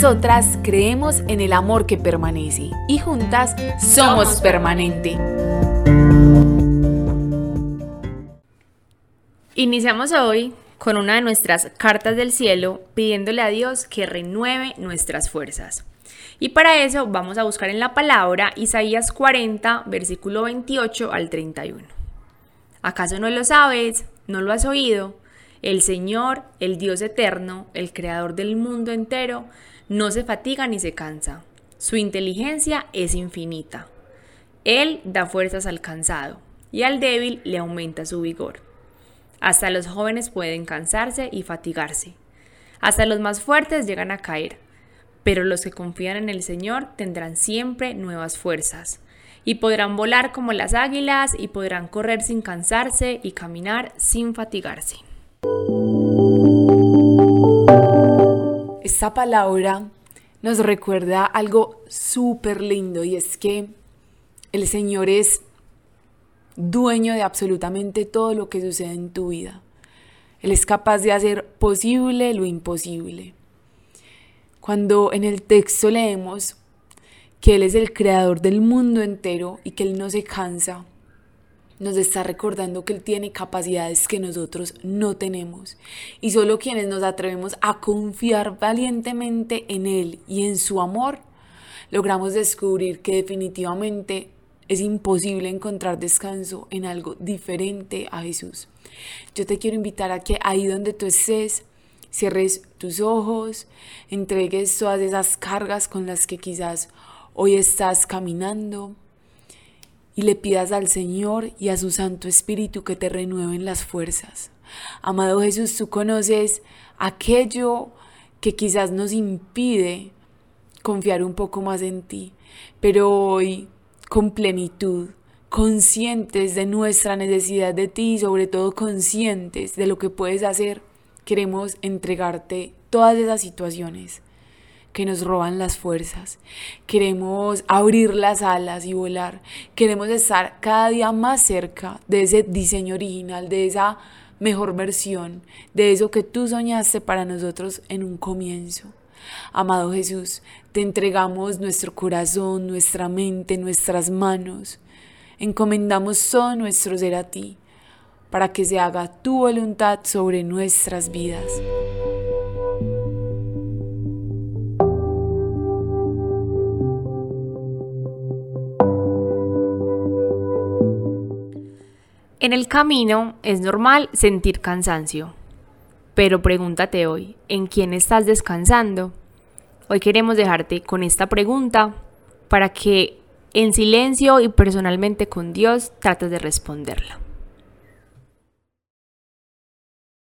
Nosotras creemos en el amor que permanece y juntas somos permanente. Iniciamos hoy con una de nuestras cartas del cielo pidiéndole a Dios que renueve nuestras fuerzas. Y para eso vamos a buscar en la palabra Isaías 40, versículo 28 al 31. ¿Acaso no lo sabes? ¿No lo has oído? El Señor, el Dios eterno, el Creador del mundo entero, no se fatiga ni se cansa. Su inteligencia es infinita. Él da fuerzas al cansado y al débil le aumenta su vigor. Hasta los jóvenes pueden cansarse y fatigarse. Hasta los más fuertes llegan a caer. Pero los que confían en el Señor tendrán siempre nuevas fuerzas. Y podrán volar como las águilas y podrán correr sin cansarse y caminar sin fatigarse. Esta palabra nos recuerda algo súper lindo y es que el Señor es dueño de absolutamente todo lo que sucede en tu vida. Él es capaz de hacer posible lo imposible. Cuando en el texto leemos que Él es el creador del mundo entero y que Él no se cansa, nos está recordando que Él tiene capacidades que nosotros no tenemos. Y solo quienes nos atrevemos a confiar valientemente en Él y en su amor, logramos descubrir que definitivamente es imposible encontrar descanso en algo diferente a Jesús. Yo te quiero invitar a que ahí donde tú estés, cierres tus ojos, entregues todas esas cargas con las que quizás hoy estás caminando y le pidas al Señor y a su Santo Espíritu que te renueven las fuerzas. Amado Jesús, tú conoces aquello que quizás nos impide confiar un poco más en ti, pero hoy con plenitud, conscientes de nuestra necesidad de ti y sobre todo conscientes de lo que puedes hacer, queremos entregarte todas esas situaciones que nos roban las fuerzas. Queremos abrir las alas y volar. Queremos estar cada día más cerca de ese diseño original, de esa mejor versión, de eso que tú soñaste para nosotros en un comienzo. Amado Jesús, te entregamos nuestro corazón, nuestra mente, nuestras manos. Encomendamos todo nuestro ser a ti, para que se haga tu voluntad sobre nuestras vidas. En el camino es normal sentir cansancio, pero pregúntate hoy, ¿en quién estás descansando? Hoy queremos dejarte con esta pregunta para que en silencio y personalmente con Dios trates de responderla.